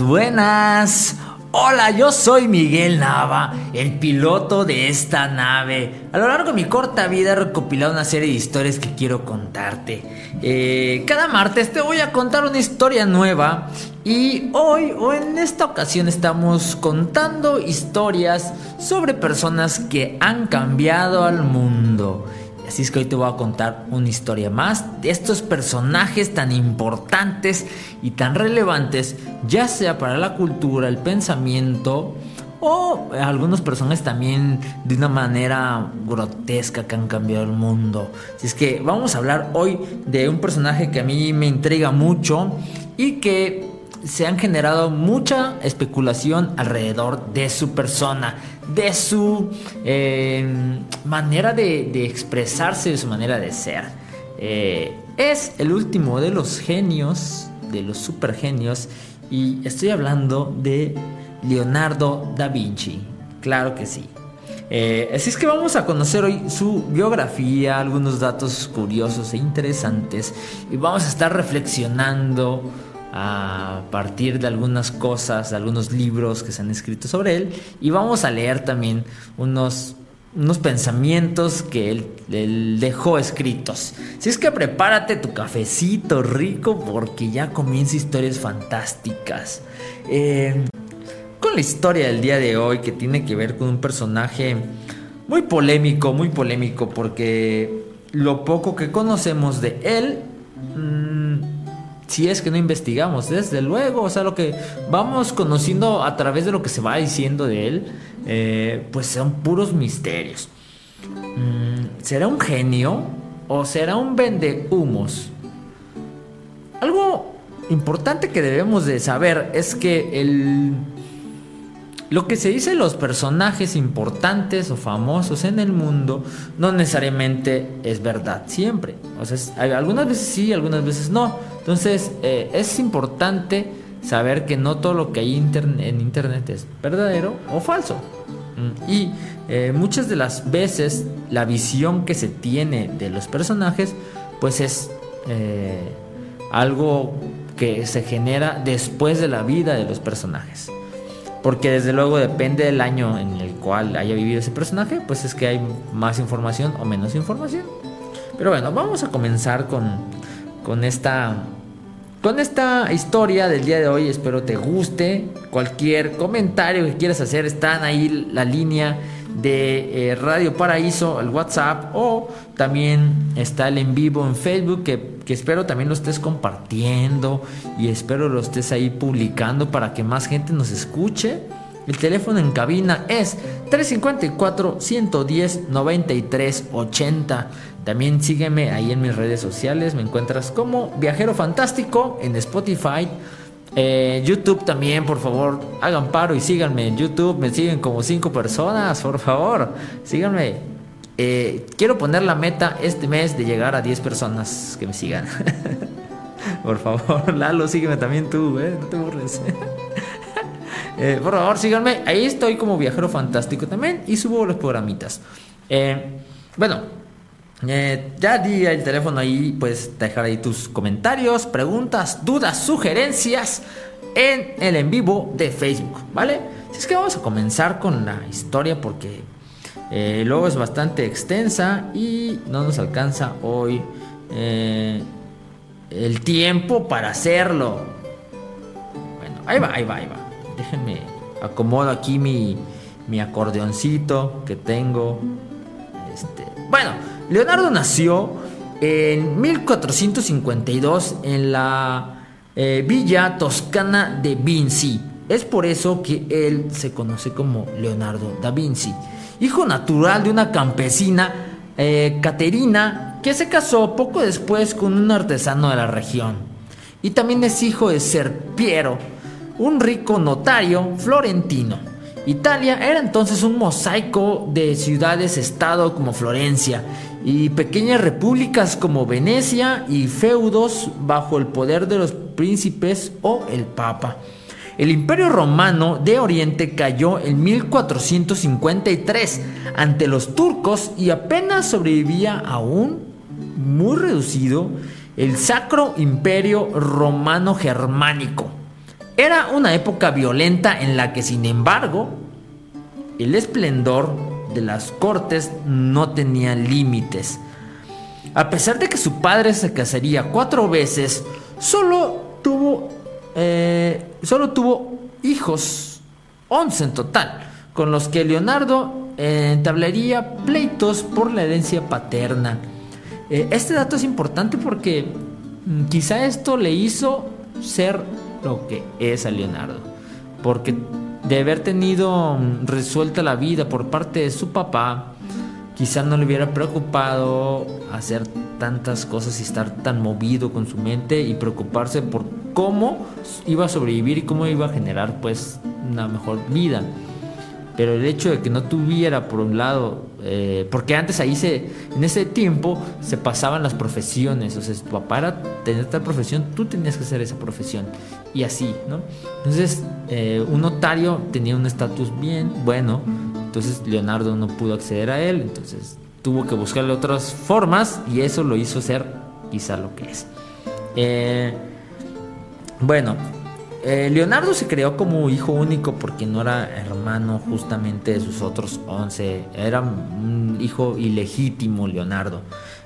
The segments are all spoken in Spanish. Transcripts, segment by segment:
Buenas. Hola, yo soy Miguel Nava, el piloto de esta nave. A lo largo de mi corta vida he recopilado una serie de historias que quiero contarte. Eh, cada martes te voy a contar una historia nueva y hoy o en esta ocasión estamos contando historias sobre personas que han cambiado al mundo. Así es que hoy te voy a contar una historia más de estos personajes tan importantes y tan relevantes, ya sea para la cultura, el pensamiento o algunos personajes también de una manera grotesca que han cambiado el mundo. Así es que vamos a hablar hoy de un personaje que a mí me intriga mucho y que se han generado mucha especulación alrededor de su persona, de su eh, manera de, expresarse, de su manera de ser. Eh, es el último de los genios, de los supergenios, y estoy hablando de Leonardo da Vinci. Claro que sí. Eh, así es que vamos a conocer hoy su biografía, algunos datos curiosos e interesantes, y vamos a estar reflexionando a partir de algunas cosas, de algunos libros que se han escrito sobre él y vamos a leer también unos, unos pensamientos que él, dejó escritos. Si es que prepárate tu cafecito rico porque ya comienza historias fantásticas. Eh, con la historia del día de hoy que tiene que ver con un personaje muy polémico, muy polémico porque lo poco que conocemos de él... Mm, si es que no investigamos, desde luego, o sea, lo que vamos conociendo a través de lo que se va diciendo de él, eh, pues son puros misterios. Mm, ¿Será un genio o será un vendehumos? Algo importante que debemos de saber es que el lo que se dice los personajes importantes o famosos en el mundo no necesariamente es verdad siempre. O sea, algunas veces sí, algunas veces no. Entonces, eh, es importante saber que no todo lo que hay en internet es verdadero o falso. Mm, y eh, muchas de las veces la visión que se tiene de los personajes, pues es eh, algo que se genera después de la vida de los personajes. Porque desde luego depende del año en el cual haya vivido ese personaje, pues es que hay más información o menos información. Pero bueno, vamos a comenzar con, con esta con esta historia del día de hoy espero te guste. Cualquier comentario que quieras hacer están ahí la línea de eh, Radio Paraíso, el WhatsApp o también está el en vivo en Facebook que, que, espero también lo estés compartiendo y espero lo estés ahí publicando para que más gente nos escuche. El teléfono en cabina es 354-110-9380. También sígueme ahí en mis redes sociales. Me encuentras como Viajero Fantástico en Spotify. Eh, YouTube también, por favor, hagan paro y síganme en YouTube. Me siguen como 5 personas, por favor. Síganme. Eh, quiero poner la meta este mes de llegar a 10 personas que me sigan. por favor, Lalo, sígueme también tú, ¿eh? No te burles. Eh, por favor, síganme. Ahí estoy como viajero fantástico también y subo los programitas. bueno, Eh, ya di el teléfono ahí, puedes dejar ahí tus comentarios, preguntas, dudas, sugerencias en el en vivo de Facebook, ¿vale? Así es que vamos a comenzar con la historia porque eh, luego es bastante extensa y no nos alcanza hoy eh, el tiempo para hacerlo. Bueno, ahí va, ahí va, ahí va. Déjenme acomodo aquí mi, mi acordeoncito que tengo. Este, bueno, Leonardo nació en 1452 en la eh, villa toscana de Vinci. Es por eso que él se conoce como Leonardo da Vinci. Hijo natural de una campesina, eh, Caterina, que se casó poco después con un artesano de la región. Y también es hijo de Serpiero, un rico notario florentino. Italia era entonces un mosaico de ciudades-estado como Florencia y pequeñas repúblicas como Venecia y feudos bajo el poder de los príncipes o el papa. El imperio romano de Oriente cayó en 1453 ante los turcos y apenas sobrevivía aún muy reducido el Sacro Imperio Romano Germánico. Era una época violenta en la que, sin embargo, el esplendor de las cortes no tenía límites. A pesar de que su padre se casaría cuatro veces, solo tuvo, eh, solo tuvo hijos, once en total, con los que Leonardo entablaría pleitos por la herencia paterna. Eh, este dato es importante porque mm, quizá esto le hizo ser lo que es a Leonardo. Porque de haber tenido mm, resuelta la vida por parte de su papá, quizá no le hubiera preocupado hacer tantas cosas y estar tan movido con su mente y preocuparse por cómo iba a sobrevivir y cómo iba a generar pues una mejor vida. Pero el hecho de que no tuviera, por un lado, eh, porque antes ahí se, en ese tiempo se pasaban las profesiones, o sea, si tener tal profesión, tú tenías que hacer esa profesión, y así, ¿no? Entonces, eh, un notario tenía un estatus bien, bueno, entonces Leonardo no pudo acceder a él, entonces tuvo que buscarle otras formas, y eso lo hizo ser quizá lo que es. Eh, bueno, eh, Leonardo se creó como hijo único porque no era hermano justamente de sus otros 11. Era un hijo ilegítimo, Leonardo.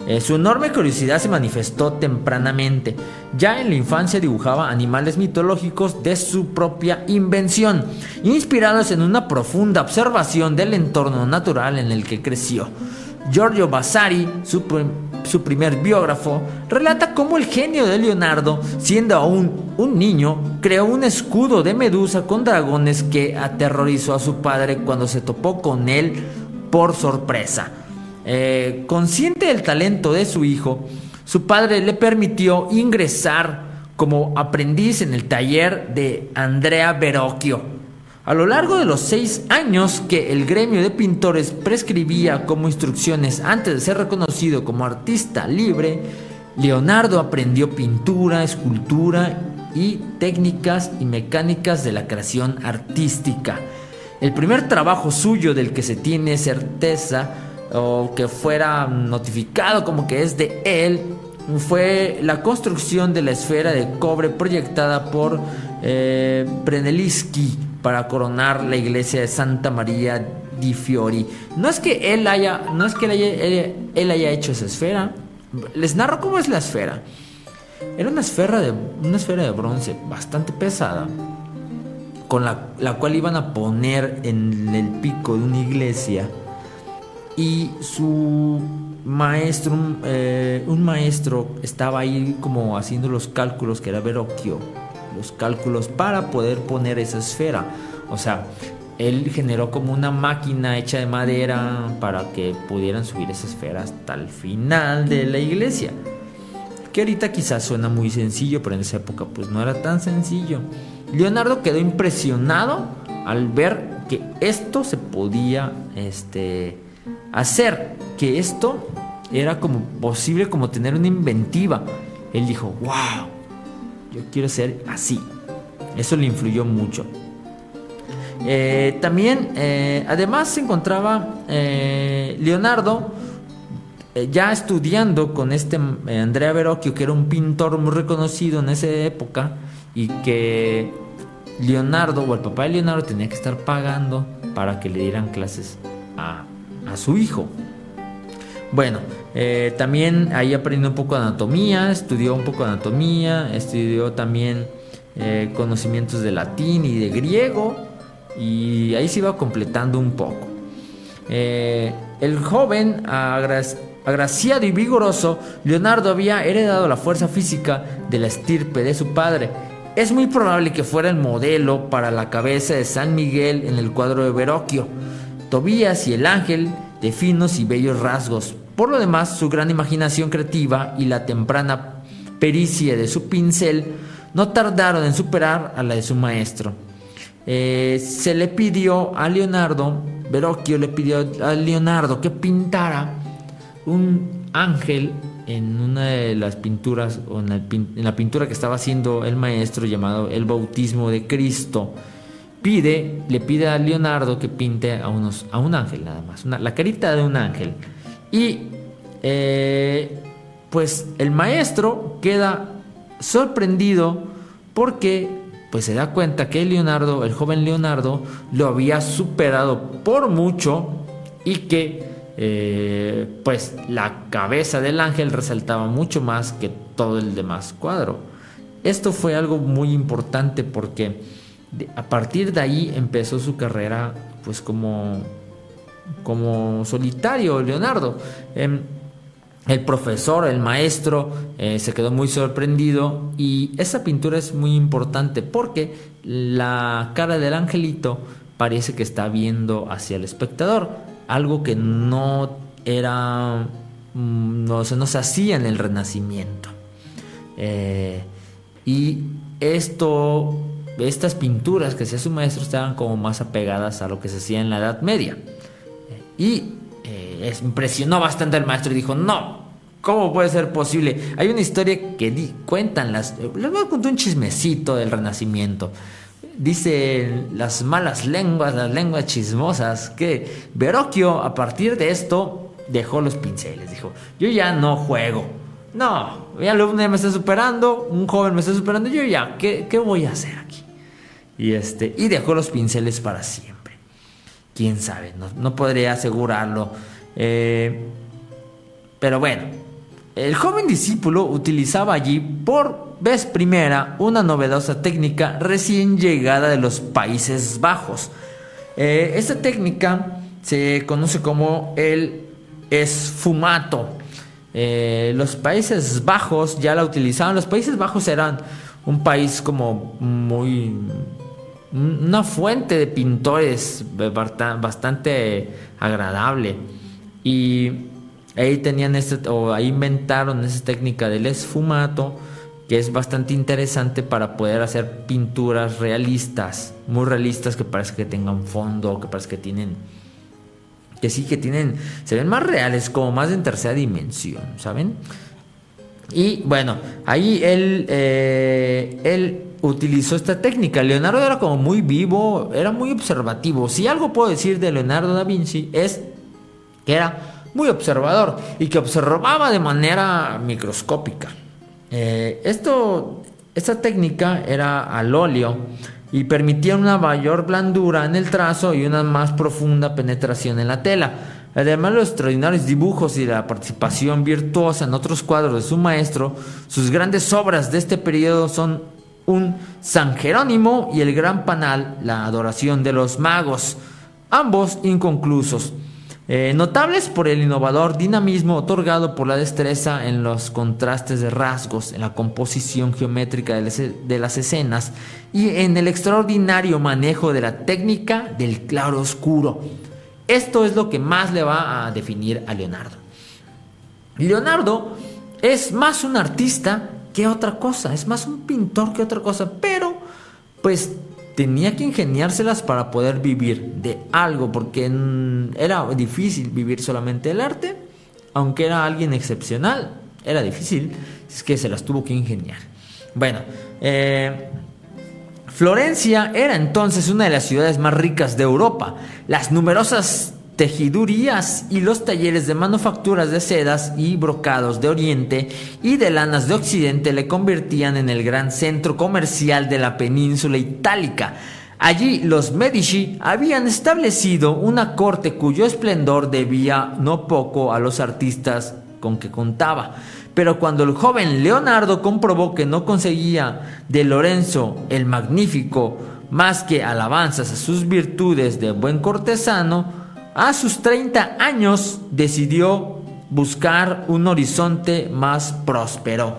Eh, su enorme curiosidad se manifestó tempranamente. Ya en la infancia dibujaba animales mitológicos de su propia invención, inspirados en una profunda observación del entorno natural en el que creció. Giorgio Vasari, su, su primer biógrafo, relata cómo el genio de Leonardo, siendo aún un niño, creó un escudo de medusa con dragones que aterrorizó a su padre cuando se topó con él por sorpresa. Eh, consciente del talento de su hijo, su padre le permitió ingresar como aprendiz en el taller de Andrea Verocchio, a lo largo de los seis años que el gremio de pintores prescribía como instrucciones antes de ser reconocido como artista libre, Leonardo aprendió pintura, escultura y técnicas y mecánicas de la creación artística. El primer trabajo suyo del que se tiene certeza o que fuera notificado como que es de él fue la construcción de la esfera de cobre proyectada por eh, para coronar la iglesia de Santa María di Fiori. No es que él haya, no es que él haya, hecho esa esfera. Les narro cómo es la esfera. Era una esfera de, una esfera de bronce bastante pesada, con la, la cual iban a poner en el pico de una iglesia. Y su maestro, eh, un maestro estaba ahí como haciendo los cálculos, que era Verocchio los cálculos para poder poner esa esfera. O sea, él generó como una máquina hecha de madera para que pudieran subir esa esfera hasta el final de la iglesia. Que ahorita quizás suena muy sencillo, pero en esa época pues no era tan sencillo. Leonardo quedó impresionado al ver que esto se podía este, hacer, que esto era como posible como tener una inventiva. Él dijo, wow, yo quiero ser así. Eso le influyó mucho. Eh, también, eh, además se encontraba eh, Leonardo ya estudiando con este Andrea Verocchio, que era un pintor muy reconocido en esa época, y que Leonardo o el papá de Leonardo tenía que estar pagando para que le dieran clases a, su hijo. Bueno, eh, también ahí aprendió un poco de anatomía, estudió un poco de anatomía, estudió también conocimientos de latín y de griego, y ahí se iba completando un poco. el joven Agraciado y vigoroso, Leonardo había heredado la fuerza física de la estirpe de su padre. Es muy probable que fuera el modelo para la cabeza de San Miguel en el cuadro de Verocchio. Tobías y el ángel de finos y bellos rasgos. Por lo demás, su gran imaginación creativa y la temprana pericia de su pincel no tardaron en superar a la de su maestro. Eh, se le pidió a Leonardo, Verocchio le pidió a Leonardo que pintara un ángel en una de las pinturas o en, la pintura que estaba haciendo el maestro llamado El bautismo de Cristo. Pide, le pide a Leonardo que pinte a, unos, a un ángel nada más, la carita de un ángel. Y eh, pues el maestro queda sorprendido porque pues se da cuenta que Leonardo, el joven Leonardo, lo había superado por mucho y que eh, pues la cabeza del ángel resaltaba mucho más que todo el demás cuadro. Esto fue algo muy importante porque a partir de ahí empezó su carrera pues como, como solitario Leonardo. Em, el profesor, el maestro, eh, se quedó muy sorprendido y esa pintura es muy importante porque la cara del angelito parece que está viendo hacia el espectador algo que no era, mm, no, se hacía en el Renacimiento. Eh, y esto, estas pinturas que hacía su maestro estaban como más apegadas a lo que se hacía en la Edad Media. Y eh, impresionó bastante al maestro y dijo, no, ¿cómo puede ser posible? Hay una historia que cuentan las... Les voy a contar un chismecito del Renacimiento. Dicen las malas lenguas, las lenguas chismosas, que Verocchio a partir de esto dejó los pinceles. Dijo, yo ya no juego. No, mi alumno me está superando, un joven me está superando, yo ya, ¿qué, voy a hacer aquí? Y, este, y dejó los pinceles para siempre. Quién sabe, no, podría asegurarlo. Eh, pero bueno, el joven discípulo utilizaba allí por vez primera una novedosa técnica recién llegada de los Países Bajos. Eh, esta técnica se conoce como el esfumato. Eh, los Países Bajos ya la utilizaban. Los Países Bajos eran un país como muy... una fuente de pintores bastante agradable. Y Ahí tenían este, o ahí inventaron esa técnica del esfumato, que es bastante interesante para poder hacer pinturas realistas, muy realistas, que parece que tengan fondo, que parece que tienen, que sí que tienen, se ven más reales, como más en tercera dimensión, ¿saben? Y bueno, ahí él, eh, él utilizó esta técnica. Leonardo era como muy vivo, era muy observativo. Si algo puedo decir de Leonardo da Vinci es que era muy observador y que observaba de manera microscópica. Eh, esto, esta técnica era al óleo y permitía una mayor blandura en el trazo y una más profunda penetración en la tela. Además de los extraordinarios dibujos y la participación virtuosa en otros cuadros de su maestro, sus grandes obras de este periodo son un San Jerónimo y el Gran Panal, la adoración de los magos, ambos inconclusos. Eh, notables por el innovador dinamismo otorgado por la destreza en los contrastes de rasgos, en la composición geométrica de las escenas y en el extraordinario manejo de la técnica del claro oscuro. Esto es lo que más le va a definir a Leonardo. Leonardo es más un artista que otra cosa, es más un pintor que otra cosa, pero pues tenía que ingeniárselas para poder vivir de algo, porque era difícil vivir solamente del arte, aunque era alguien excepcional, era difícil, es que se las tuvo que ingeniar. Bueno, eh, Florencia era entonces una de las ciudades más ricas de Europa. Las numerosas tejidurías y los talleres de manufacturas de sedas y brocados de Oriente y de lanas de Occidente le convertían en el gran centro comercial de la península itálica. Allí los Medici habían establecido una corte cuyo esplendor debía no poco a los artistas con que contaba. Pero cuando el joven Leonardo comprobó que no conseguía de Lorenzo el Magnífico más que alabanzas a sus virtudes de buen cortesano, a sus 30 años decidió buscar un horizonte más próspero.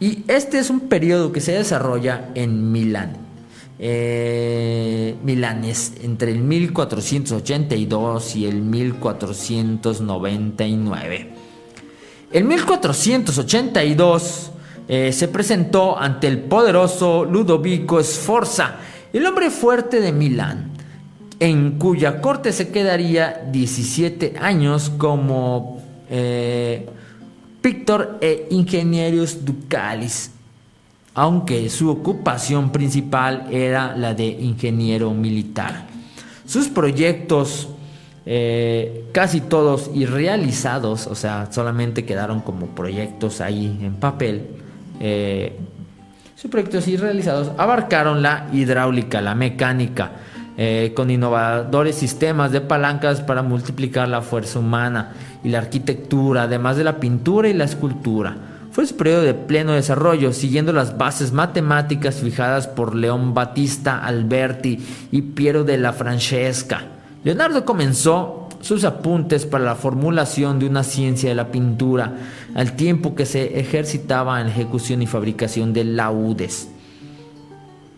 Y este es un periodo que se desarrolla en Milán. Eh, Milán es entre el 1482 y el 1499. En 1482 eh, se presentó ante el poderoso Ludovico Sforza, el hombre fuerte de Milán en cuya corte se quedaría 17 años como eh, Pictor e Ingenierius Ducalis, aunque su ocupación principal era la de ingeniero militar. Sus proyectos, eh, casi todos irrealizados, o sea, solamente quedaron como proyectos ahí en papel, eh, sus proyectos irrealizados abarcaron la hidráulica, la mecánica, eh, con innovadores sistemas de palancas para multiplicar la fuerza humana y la arquitectura, además de la pintura y la escultura. Fue su periodo de pleno desarrollo, siguiendo las bases matemáticas fijadas por León Battista Alberti y Piero de la Francesca. Leonardo comenzó sus apuntes para la formulación de una ciencia de la pintura, al tiempo que se ejercitaba en la ejecución y fabricación de laudes.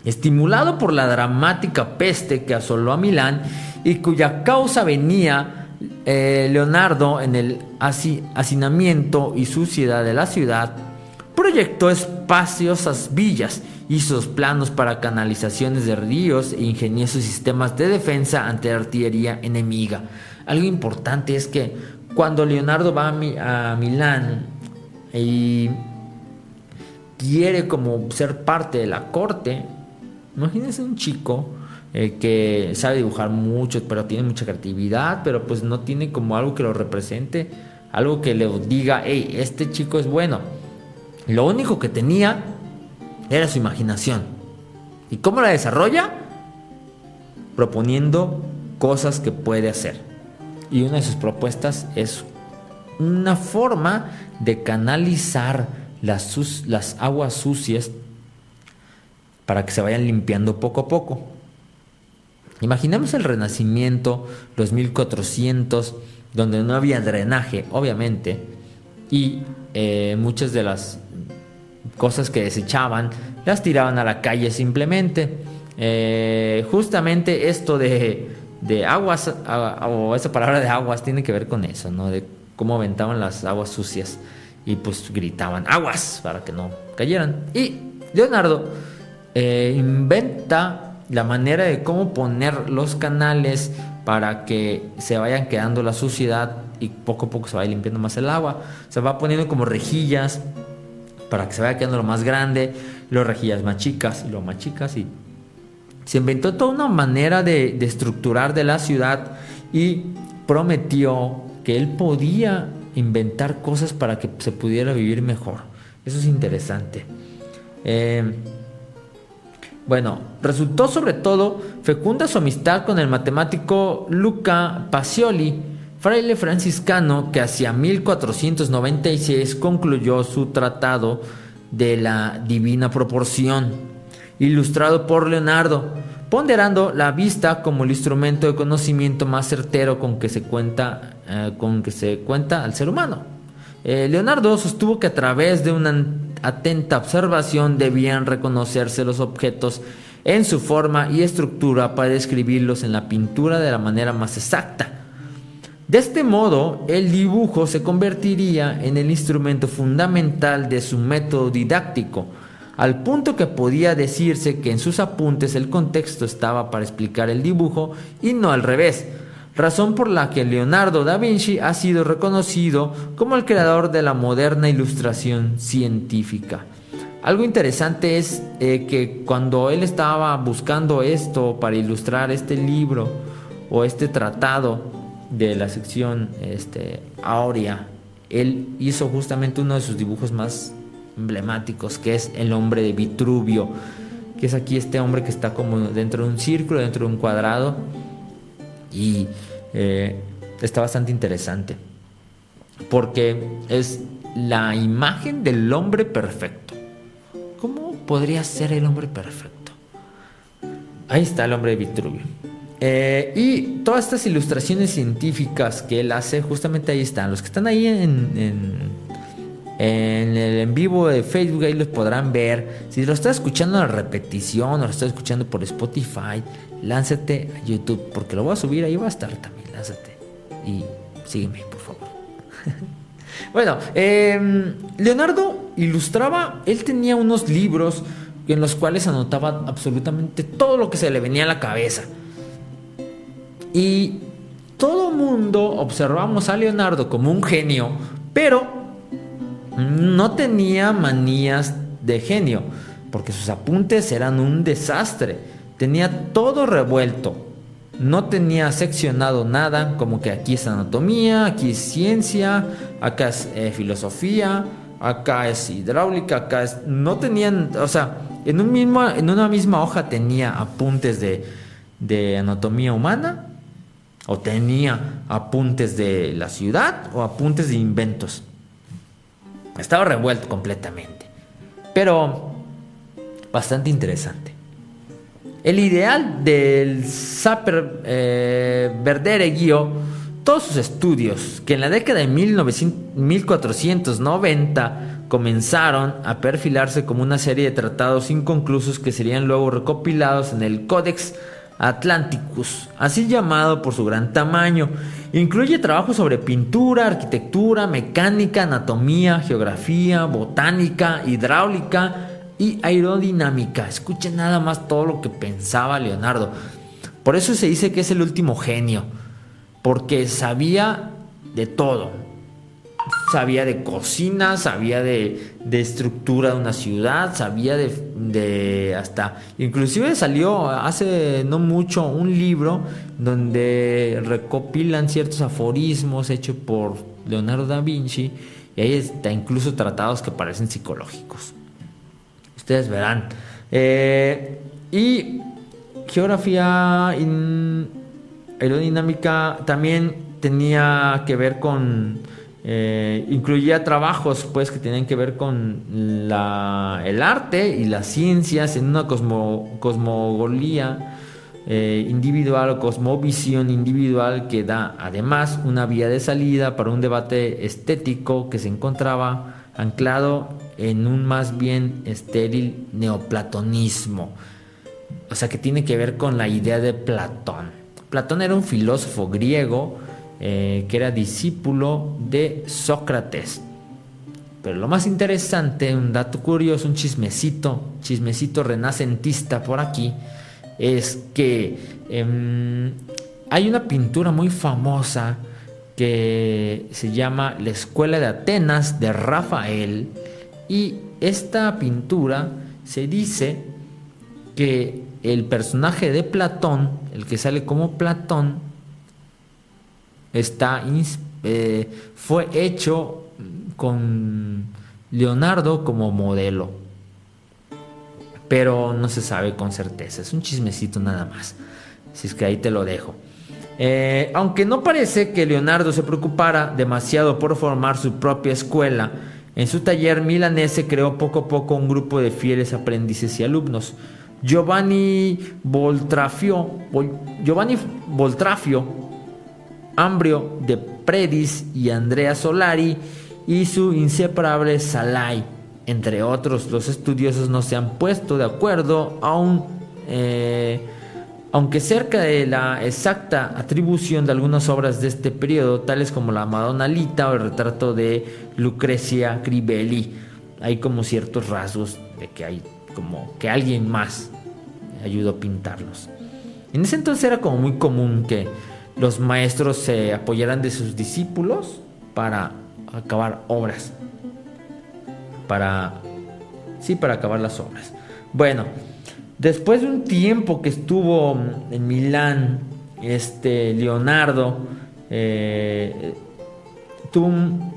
Estimulado por la dramática peste que asoló a Milán y cuya causa venía eh, Leonardo en el hacinamiento y suciedad de la ciudad, proyectó espaciosas villas, hizo planos para canalizaciones de ríos e ingeniosos sistemas de defensa ante artillería enemiga. Algo importante es que cuando Leonardo va a, Milán y quiere como ser parte de la corte, Imagínense un chico eh, que sabe dibujar mucho, pero tiene mucha creatividad, pero pues no tiene como algo que lo represente, algo que le diga, hey, este chico es bueno. Lo único que tenía era su imaginación. ¿Y cómo la desarrolla? Proponiendo cosas que puede hacer. Y una de sus propuestas es una forma de canalizar las, las aguas sucias para que se vayan limpiando poco a poco. Imaginemos el Renacimiento, los 1400, donde no había drenaje, obviamente, y eh, muchas de las cosas que desechaban las tiraban a la calle simplemente. Eh, justamente esto de, de aguas, o esa palabra de aguas, tiene que ver con eso, ¿no? De cómo aventaban las aguas sucias y pues gritaban aguas para que no cayeran. Y Leonardo eh, inventa la manera de cómo poner los canales para que se vayan quedando la suciedad y poco a poco se vaya limpiando más el agua. Se va poniendo como rejillas para que se vaya quedando lo más grande, los rejillas más chicas y lo más chicas y se inventó toda una manera de, de estructurar de la ciudad y prometió que él podía inventar cosas para que se pudiera vivir mejor. Eso es interesante. Eh, bueno, resultó sobre todo fecunda su amistad con el matemático Luca Pacioli, fraile franciscano que hacia 1496 concluyó su tratado de la divina proporción, ilustrado por Leonardo, ponderando la vista como el instrumento de conocimiento más certero con que se cuenta, eh, con que se cuenta al ser humano. Eh, Leonardo sostuvo que a través de una atenta observación debían reconocerse los objetos en su forma y estructura para describirlos en la pintura de la manera más exacta. De este modo, el dibujo se convertiría en el instrumento fundamental de su método didáctico, al punto que podía decirse que en sus apuntes el contexto estaba para explicar el dibujo y no al revés, razón por la que Leonardo da Vinci ha sido reconocido como el creador de la moderna ilustración científica. Algo interesante es eh, que cuando él estaba buscando esto para ilustrar este libro o este tratado, de la sección este, Aurea, él hizo justamente uno de sus dibujos más emblemáticos, que es el hombre de Vitruvio, que es aquí este hombre que está como dentro de un círculo, dentro de un cuadrado, y eh, está bastante interesante, porque es la imagen del hombre perfecto. ¿Cómo podría ser el hombre perfecto? Ahí está el hombre de Vitruvio. Eh, y todas estas ilustraciones científicas que él hace, justamente ahí están. Los que están ahí en, en, el en vivo de Facebook, ahí los podrán ver. Si lo estás escuchando en repetición o lo estás escuchando por Spotify, lánzate a YouTube, porque lo voy a subir, ahí va a estar también. Lánzate y sígueme, por favor. bueno, em, Leonardo ilustraba, él tenía unos libros en los cuales anotaba absolutamente todo lo que se le venía a la cabeza. Y todo mundo observamos a Leonardo como un genio, pero no tenía manías de genio, porque sus apuntes eran un desastre. Tenía todo revuelto. No tenía seccionado nada, como que aquí es anatomía, aquí es ciencia, acá es eh, filosofía, acá es hidráulica, acá es... No tenían, o sea, en, un mismo, en una misma hoja tenía apuntes de, de anatomía humana, o tenía apuntes de la ciudad o apuntes de inventos. Estaba revuelto completamente. Pero bastante interesante. El ideal del Sapper eh, guió todos sus estudios, que en la década de 1490 comenzaron a perfilarse como una serie de tratados inconclusos que serían luego recopilados en el Codex Atlanticus, así llamado por su gran tamaño. Incluye trabajos sobre pintura, arquitectura, mecánica, anatomía, geografía, botánica, hidráulica y aerodinámica. Escuchen nada más todo lo que pensaba Leonardo. Por eso se dice que es el último genio, porque sabía de todo sabía de cocina, sabía de, estructura de una ciudad, sabía de, hasta, inclusive salió hace no mucho un libro donde recopilan ciertos aforismos hechos por Leonardo da Vinci y ahí está incluso tratados que parecen psicológicos. Ustedes verán. Eh, y geografía aerodinámica también tenía que ver con eh, incluía trabajos pues que tenían que ver con la, el arte y las ciencias en una cosmo, cosmogolía eh, individual o cosmovisión individual que da además una vía de salida para un debate estético que se encontraba anclado en un más bien estéril neoplatonismo. O sea que tiene que ver con la idea de Platón. Platón era un filósofo griego eh, que era discípulo de Sócrates. Pero lo más interesante, un dato curioso, un chismecito, chismecito renacentista por aquí, es que em, hay una pintura muy famosa que se llama La Escuela de Atenas de Rafael y esta pintura se dice que el personaje de Platón, el que sale como Platón, está, eh, fue hecho con Leonardo como modelo. Pero no se sabe con certeza, es un chismecito nada más. Si es que ahí te lo dejo. Eh, aunque no parece que Leonardo se preocupara demasiado por formar su propia escuela, en su taller milanese creó poco a poco un grupo de fieles aprendices y alumnos. Giovanni Voltrafio, Giovanni Voltrafio Ambrio de Predis y Andrea Solari y su inseparable Salai. Entre otros, los estudiosos no se han puesto de acuerdo aún, eh, aunque cerca de la exacta atribución de algunas obras de este periodo, tales como la Madonna Lita o el retrato de Lucrecia Crivelli. Hay como ciertos rasgos de que hay como que alguien más ayudó a pintarlos. En ese entonces era como muy común que los maestros se apoyaran de sus discípulos para acabar obras. Para. Sí, para acabar las obras. Bueno, después de un tiempo que estuvo en Milán, este Leonardo eh, tuvo, un,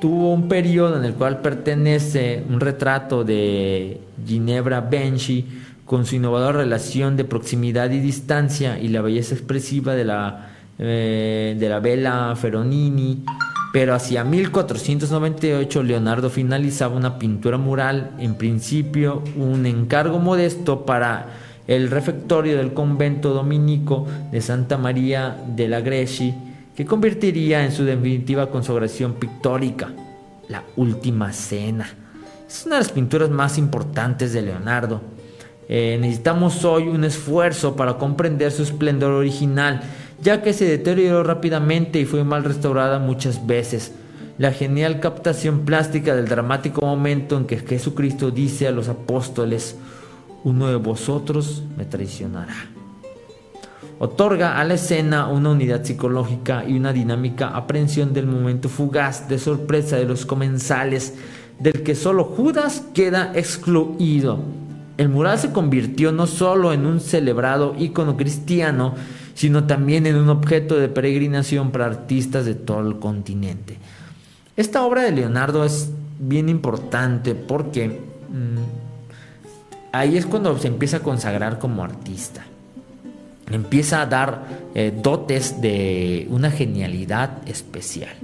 tuvo periodo en el cual pertenece un retrato de Ginebra Benchi con su innovadora relación de proximidad y distancia y la belleza expresiva de la, eh, de la vela Feronini. Pero hacia 1498 Leonardo finalizaba una pintura mural, en principio un encargo modesto para el refectorio del convento dominico de Santa María de la Greci, que convertiría en su definitiva consagración pictórica, la Última Cena. Es una de las pinturas más importantes de Leonardo. Eh, necesitamos hoy un esfuerzo para comprender su esplendor original, ya que se deterioró rápidamente y fue mal restaurada muchas veces. La genial captación plástica del dramático momento en que Jesucristo dice a los apóstoles, uno de vosotros me traicionará. Otorga a la escena una unidad psicológica y una dinámica aprehensión del momento fugaz de sorpresa de los comensales, del que solo Judas queda excluido. El mural se convirtió no solo en un celebrado ícono cristiano, sino también en un objeto de peregrinación para artistas de todo el continente. Esta obra de Leonardo es bien importante porque mm, ahí es cuando se empieza a consagrar como artista. Empieza a dar eh, dotes de una genialidad especial.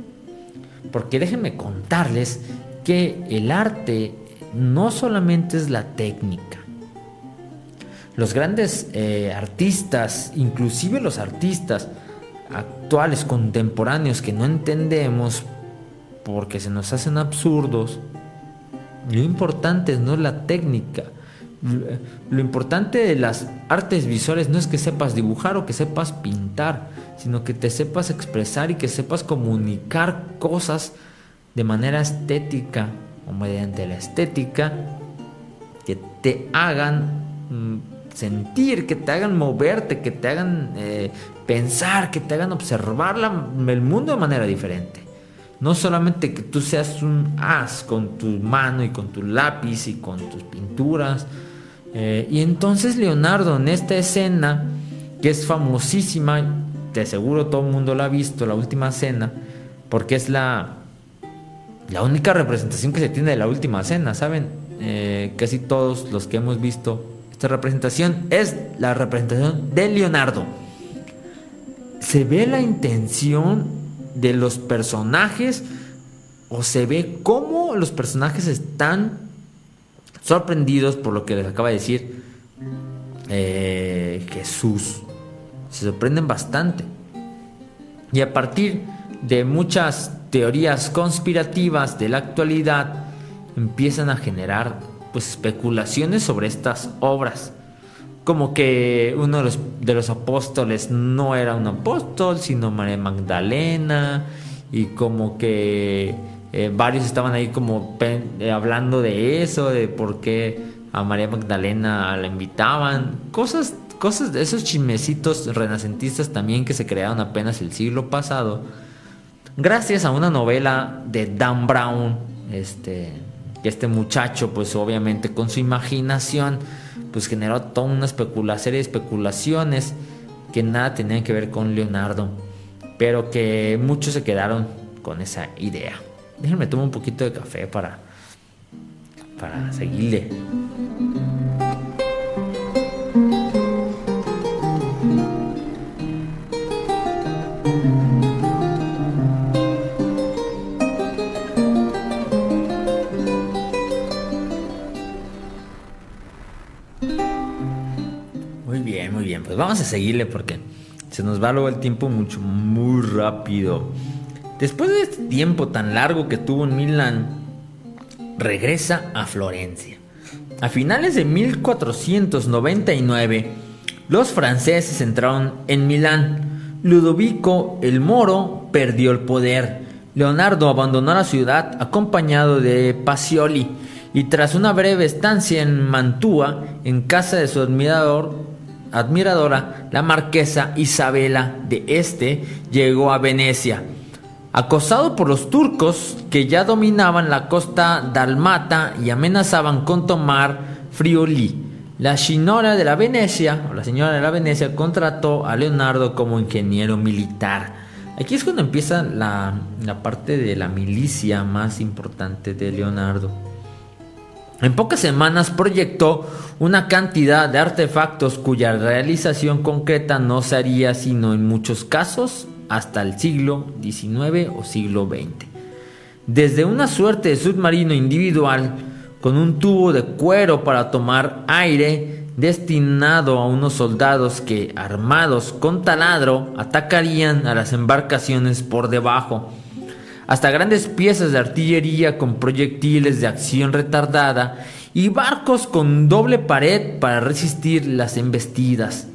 Porque déjenme contarles que el arte no solamente es la técnica. Los grandes eh, artistas, inclusive los artistas actuales, contemporáneos, que no entendemos porque se nos hacen absurdos, lo importante no es la técnica. Lo importante de las artes visuales no es que sepas dibujar o que sepas pintar, sino que te sepas expresar y que sepas comunicar cosas de manera estética o mediante la estética que te hagan mm, sentir, que te hagan moverte, que te hagan eh, pensar, que te hagan observar el mundo de manera diferente. No solamente que tú seas un as con tu mano y con tu lápiz y con tus pinturas. Eh, y entonces Leonardo en esta escena, que es famosísima, te aseguro todo el mundo la ha visto, la última cena, porque es la, la única representación que se tiene de la última cena, ¿saben? Eh, casi todos los que hemos visto esta representación es la representación de Leonardo. Se ve la intención de los personajes o se ve cómo los personajes están sorprendidos por lo que les acaba de decir eh, Jesús. Se sorprenden bastante. Y a partir de muchas teorías conspirativas de la actualidad, empiezan a generar pues, especulaciones sobre estas obras. Como que uno de los, de los apóstoles no era un apóstol, sino María Magdalena, y como que eh, varios estaban ahí como eh, hablando de eso, de por qué a María Magdalena la invitaban, cosas, cosas esos chismecitos renacentistas también que se crearon apenas el siglo pasado, gracias a una novela de Dan Brown, este, este muchacho, pues obviamente con su imaginación, pues generó toda una serie de especulaciones que nada tenían que ver con Leonardo, pero que muchos se quedaron con esa idea. Déjenme tomar un poquito de café para, para seguirle. Seguirle porque se nos va luego el tiempo mucho, muy rápido. Después de este tiempo tan largo que tuvo en Milán, regresa a Florencia. A finales de 1499, los franceses entraron en Milán. Ludovico el Moro perdió el poder. Leonardo abandonó la ciudad acompañado de Pacioli y tras una breve estancia en Mantua, en casa de su admirador, admiradora, la marquesa Isabela de Este llegó a Venecia. Acosado por los turcos que ya dominaban la costa dalmata y amenazaban con tomar Friuli, la señora de la Venecia, o la señora de la Venecia, contrató a Leonardo como ingeniero militar Aquí es cuando empieza la, la parte de la milicia más importante de Leonardo. En pocas semanas proyectó una cantidad de artefactos cuya realización concreta no se haría sino en muchos casos hasta el siglo XIX o siglo XX. Desde una suerte de submarino individual con un tubo de cuero para tomar aire destinado a unos soldados que, armados con taladro, atacarían a las embarcaciones por debajo, hasta grandes piezas de artillería con proyectiles de acción retardada y barcos con doble pared para resistir las embestidas.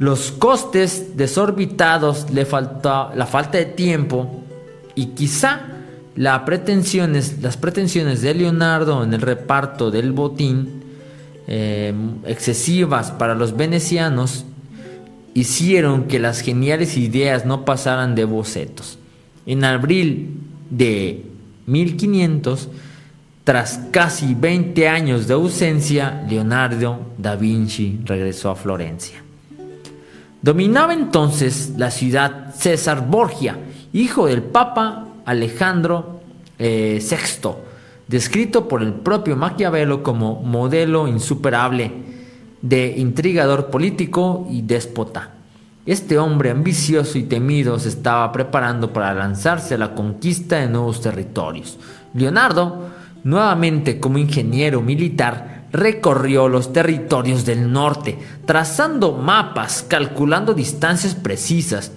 Los costes desorbitados, le falta, la falta de tiempo y quizá las pretensiones, de Leonardo en el reparto del botín Em, excesivas para los venecianos hicieron que las geniales ideas no pasaran de bocetos. En abril de 1500, tras casi 20 años de ausencia, Leonardo da Vinci regresó a Florencia. Dominaba entonces la ciudad César Borgia, hijo del Papa Alejandro VI, eh, descrito por el propio Maquiavelo como modelo insuperable de intrigador político y déspota. Este hombre ambicioso y temido se estaba preparando para lanzarse a la conquista de nuevos territorios. Leonardo, nuevamente como ingeniero militar, recorrió los territorios del norte, trazando mapas, calculando distancias precisas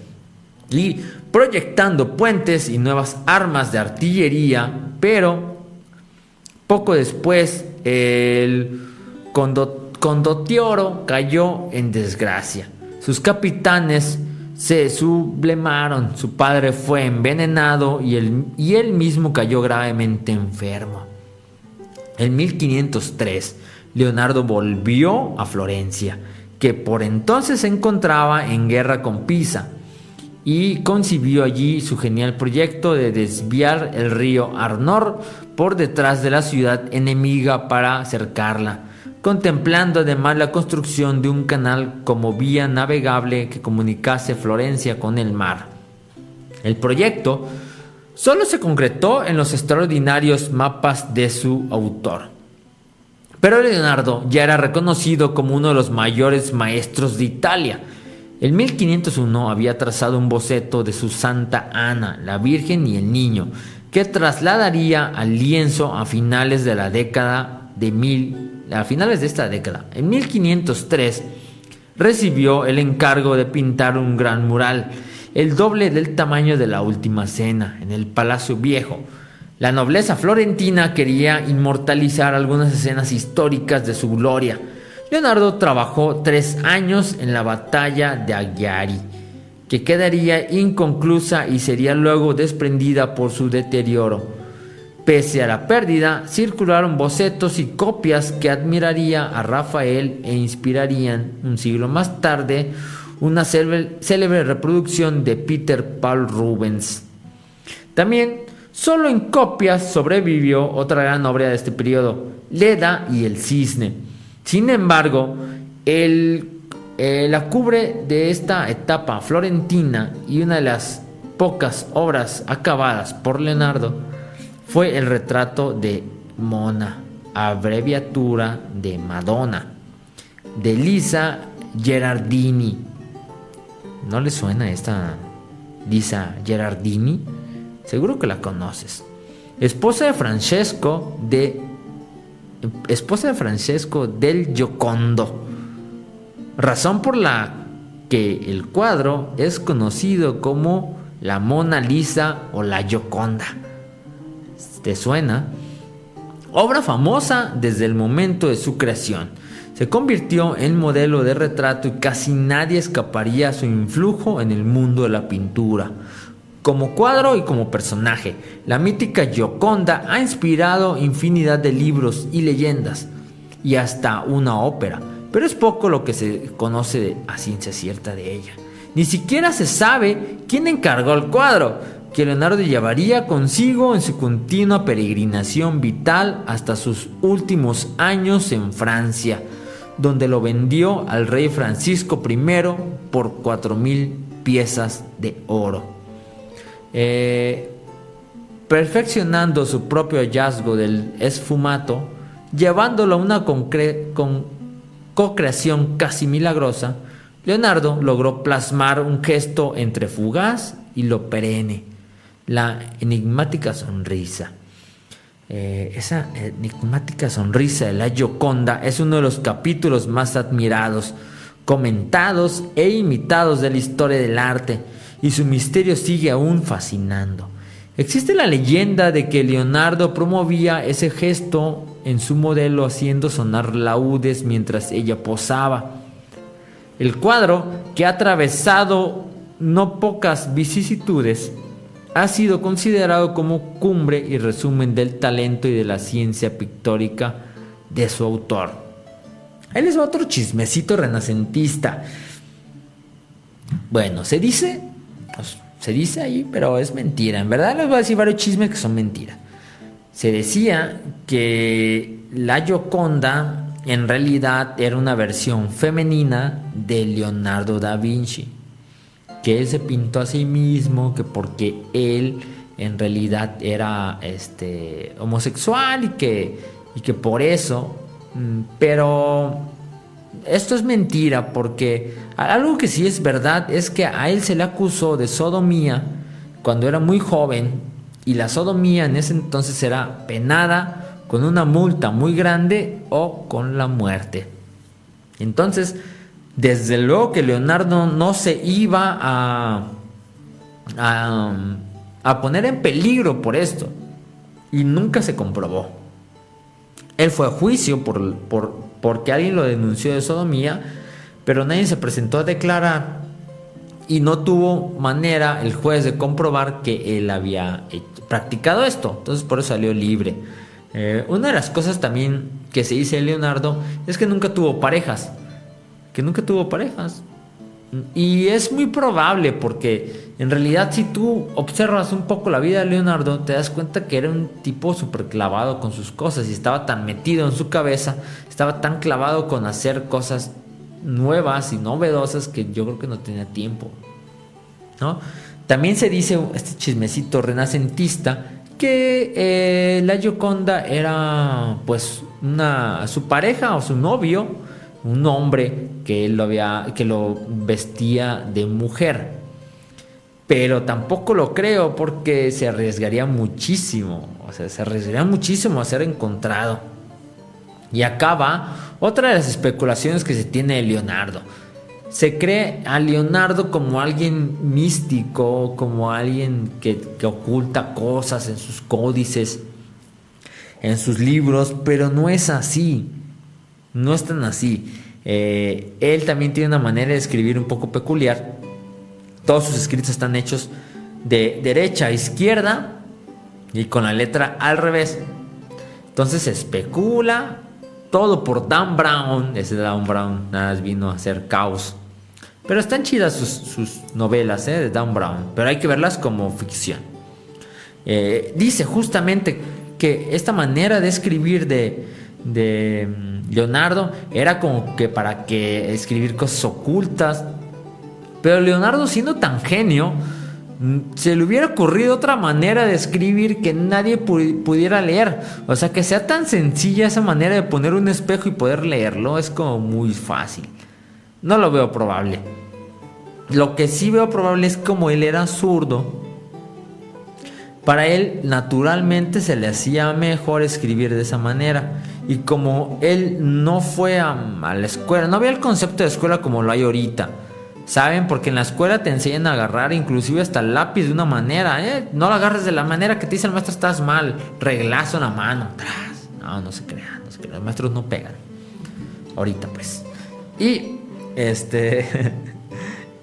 y proyectando puentes y nuevas armas de artillería, pero poco después, el condottiero cayó en desgracia. Sus capitanes se sublemaron, su padre fue envenenado y él, mismo cayó gravemente enfermo. En 1503, Leonardo volvió a Florencia, que por entonces se encontraba en guerra con Pisa, y concibió allí su genial proyecto de desviar el río Arnor por detrás de la ciudad enemiga para cercarla, contemplando además la construcción de un canal como vía navegable que comunicase Florencia con el mar. El proyecto solo se concretó en los extraordinarios mapas de su autor. Pero Leonardo ya era reconocido como uno de los mayores maestros de Italia, en 1501 había trazado un boceto de su Santa Ana, la Virgen y el Niño, que trasladaría al lienzo a finales de la década de mil, a finales de esta década. En 1503 recibió el encargo de pintar un gran mural, el doble del tamaño de la Última Cena, en el Palacio Viejo. La nobleza florentina quería inmortalizar algunas escenas históricas de su gloria Leonardo trabajó tres años en la batalla de Aguiari, que quedaría inconclusa y sería luego desprendida por su deterioro. Pese a la pérdida, circularon bocetos y copias que admiraría a Rafael e inspirarían, un siglo más tarde, una célebre reproducción de Peter Paul Rubens. También, solo en copias sobrevivió otra gran obra de este periodo, Leda y el Cisne sin embargo, eh, la cubre de esta etapa florentina y una de las pocas obras acabadas por Leonardo fue el retrato de Mona, abreviatura de Madonna, de Lisa Gerardini. ¿No le suena esta Lisa Gerardini? Seguro que la conoces. Esposa de Francesco de esposa de Francesco del Giocondo, razón por la que el cuadro es conocido como la Mona Lisa o la Gioconda. ¿Te suena? Obra famosa desde el momento de su creación. Se convirtió en modelo de retrato y casi nadie escaparía a su influjo en el mundo de la pintura como cuadro y como personaje. La mítica Gioconda ha inspirado infinidad de libros y leyendas y hasta una ópera, pero es poco lo que se conoce a ciencia cierta de ella. Ni siquiera se sabe quién encargó el cuadro, que Leonardo llevaría consigo en su continua peregrinación vital hasta sus últimos años en Francia, donde lo vendió al rey Francisco I por cuatro mil piezas de oro. eh, perfeccionando su propio hallazgo del esfumato, llevándolo a una co-creación casi milagrosa, Leonardo logró plasmar un gesto entre fugaz y lo perenne, la enigmática sonrisa. Eh, esa enigmática sonrisa de la Gioconda es uno de los capítulos más admirados, comentados e imitados de la historia del arte, y su misterio sigue aún fascinando. Existe la leyenda de que Leonardo promovía ese gesto en su modelo haciendo sonar laudes mientras ella posaba. El cuadro, que ha atravesado no pocas vicisitudes, ha sido considerado como cumbre y resumen del talento y de la ciencia pictórica de su autor. Él es otro chismecito renacentista. Bueno, se dice, pues, se dice ahí, pero es mentira. En verdad les voy a decir varios chismes que son mentiras. Se decía que la Gioconda en realidad era una versión femenina de Leonardo da Vinci que él se pintó a sí mismo, que porque él en realidad era este, homosexual y que, y que por eso, mm, pero esto es mentira porque algo que sí es verdad es que a él se le acusó de sodomía cuando era muy joven y la sodomía en ese entonces era penada con una multa muy grande o con la muerte. Entonces, desde luego que Leonardo no se iba a, a, poner en peligro por esto. Y nunca se comprobó. Él fue a juicio por, por, porque alguien lo denunció de sodomía, pero nadie se presentó a declarar y no tuvo manera el juez de comprobar que él había practicado esto. Entonces por eso salió libre. Eh, una de las cosas también que se dice de Leonardo es que nunca tuvo parejas que nunca tuvo parejas. Y es muy probable porque en realidad si tú observas un poco la vida de Leonardo, te das cuenta que era un tipo súper clavado con sus cosas y estaba tan metido en su cabeza, estaba tan clavado con hacer cosas nuevas y novedosas que yo creo que no tenía tiempo. ¿no? También se dice, este chismecito renacentista, que eh, la Gioconda era pues una, su pareja o su novio un hombre que lo había que lo vestía de mujer. Pero tampoco lo creo porque se arriesgaría muchísimo, o sea, se arriesgaría muchísimo a ser encontrado. Y acaba otra de las especulaciones que se tiene de Leonardo. Se cree a Leonardo como alguien místico, como alguien que, que oculta cosas en sus códices, en sus libros, pero no es así no es tan así. Eh, él también tiene una manera de escribir un poco peculiar. Todos sus escritos están hechos de derecha a izquierda y con la letra al revés. Entonces se especula todo por Dan Brown. Ese Dan Brown nada vino a hacer caos. Pero están chidas sus, novelas eh, de Dan Brown, pero hay que verlas como ficción. Eh, dice justamente que esta manera de escribir de, de Leonardo era como que para que escribir cosas ocultas. Pero Leonardo siendo tan genio, mm, se le hubiera ocurrido otra manera de escribir que nadie pudiera leer. O sea, que sea tan sencilla esa manera de poner un espejo y poder leerlo es como muy fácil. No lo veo probable. Lo que sí veo probable es como él era zurdo. Para él naturalmente se le hacía mejor escribir de esa manera. Y como él no fue a, la escuela, no había el concepto de escuela como lo hay ahorita. ¿Saben? Porque en la escuela te enseñan a agarrar inclusive hasta el lápiz de una manera. ¿eh? No lo agarres de la manera que te dice el maestro, estás mal. Reglazo en la mano. No, no se crean, no se crean. Los maestros no pegan. Ahorita pues. Y este...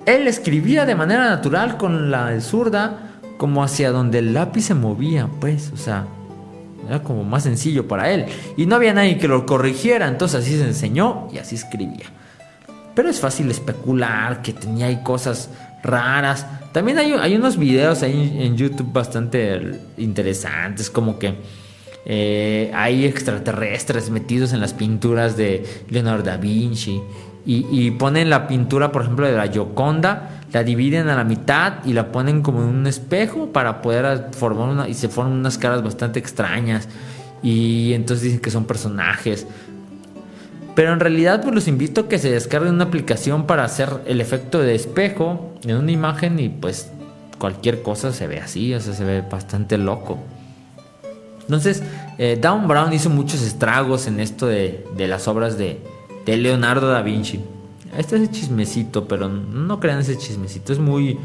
él escribía de manera natural con la zurda como hacia donde el lápiz se movía, pues, o sea, era como más sencillo para él. Y no había nadie que lo corrigiera, entonces así se enseñó y así escribía. Pero es fácil especular que tenía ahí cosas raras. También hay, hay unos videos ahí en YouTube bastante interesantes, como que eh, hay extraterrestres metidos en las pinturas de Leonardo da Vinci. Y, y ponen la pintura, por ejemplo, de la Gioconda la dividen a la mitad y la ponen como en un espejo para poder formar una y se forman unas caras bastante extrañas y entonces dicen que son personajes. Pero en realidad pues los invito a que se descarguen una aplicación para hacer el efecto de espejo en una imagen y pues cualquier cosa se ve así, o sea, se ve bastante loco. Entonces, eh, Down Brown hizo muchos estragos en esto de, las obras de, de, Leonardo da Vinci. Este es el chismecito, pero no crean ese chismecito, es muy...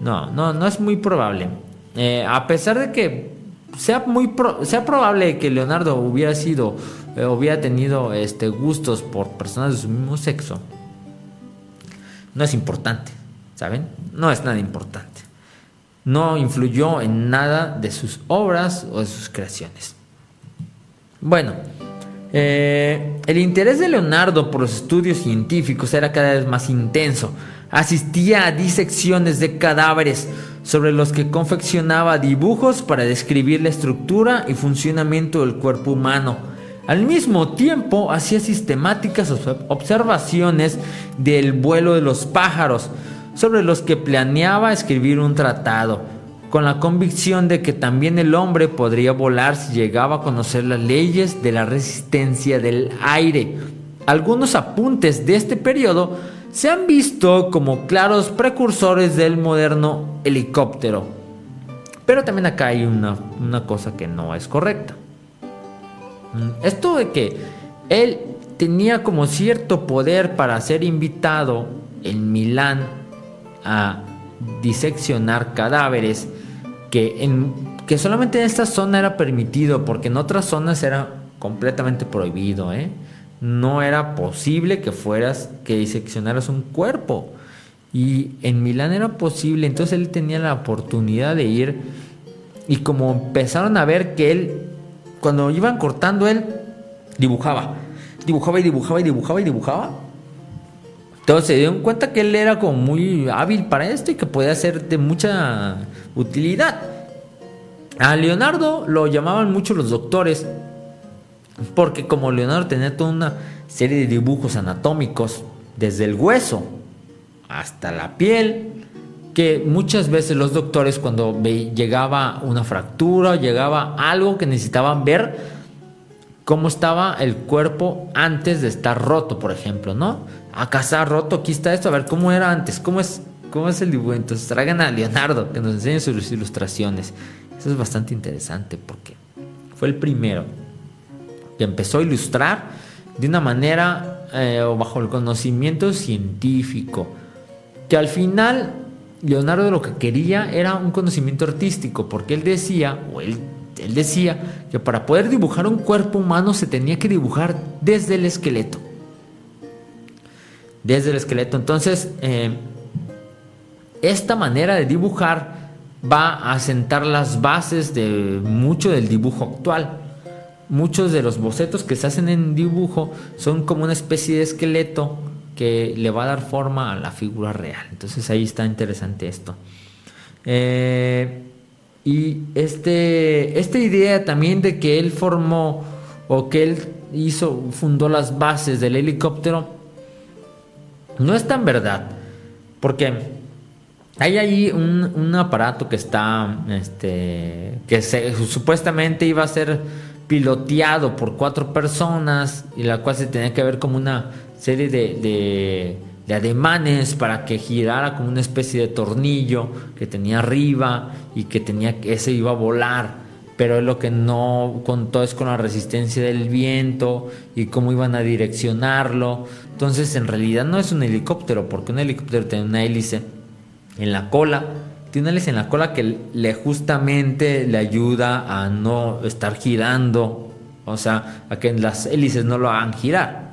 No, no, no es muy probable. Eh, a pesar de que sea muy sea probable que Leonardo hubiera sido eh, hubiera tenido este gustos por personas de su mismo sexo no es importante saben no es nada importante. No influyó en nada de sus obras o de sus creaciones. Bueno eh, el interés de Leonardo por los estudios científicos era cada vez más intenso asistía a disecciones de cadáveres sobre los que confeccionaba dibujos para describir la estructura y funcionamiento del cuerpo humano. Al mismo tiempo hacía sistemáticas observaciones del vuelo de los pájaros, sobre los que planeaba escribir un tratado, con la convicción de que también el hombre podría volar si llegaba a conocer las leyes de la resistencia del aire. Algunos apuntes de este periodo se han visto como claros precursores del moderno helicóptero. Pero también acá hay una, cosa que no es correcta. Mm, esto de que él tenía como cierto poder para ser invitado en Milán a diseccionar cadáveres, que, en, que solamente en esta zona era permitido, porque en otras zonas era completamente prohibido. ¿eh? no era posible que fueras, que diseccionaras un cuerpo. Y en Milán era posible, entonces él tenía la oportunidad de ir. Y como empezaron a ver que él, cuando iban cortando, él dibujaba. Dibujaba y dibujaba y dibujaba y dibujaba. Entonces se dieron cuenta que él era como muy hábil para esto y que podía ser de mucha utilidad. A Leonardo lo llamaban mucho los doctores porque como Leonardo tenía toda una serie de dibujos anatómicos, desde el hueso hasta la piel, que muchas veces los doctores cuando llegaba una fractura, llegaba algo que necesitaban ver cómo estaba el cuerpo antes de estar roto, por ejemplo, ¿no? Acá está roto, aquí está esto, a ver cómo era antes, cómo es, cómo es el dibujo. Entonces traigan a Leonardo que nos enseñe sus ilustraciones. Eso es bastante interesante porque fue el primero que empezó a ilustrar de una manera eh, o bajo el conocimiento científico, que al final Leonardo lo que quería era un conocimiento artístico, porque él decía, o él, él decía, que para poder dibujar un cuerpo humano se tenía que dibujar desde el esqueleto. Desde el esqueleto. Entonces, eh, esta manera de dibujar va a sentar las bases de mucho del dibujo actual muchos de los bocetos que se hacen en dibujo son como una especie de esqueleto que le va a dar forma a la figura real. Entonces ahí está interesante esto. Eh, y este, esta idea también de que él formó o que él hizo, fundó las bases del helicóptero, no es tan verdad. Porque hay ahí un, aparato que está, este, que supuestamente iba a ser piloteado por cuatro personas y la cual se tenía que ver como una serie de, de, ademanes para que girara como una especie de tornillo que tenía arriba y que tenía que ese iba a volar pero lo que no contó es con la resistencia del viento y cómo iban a direccionarlo entonces en realidad no es un helicóptero porque un helicóptero tiene una hélice en la cola tiene en la cola que le justamente le ayuda a no estar girando, o sea, a que las hélices no lo hagan girar.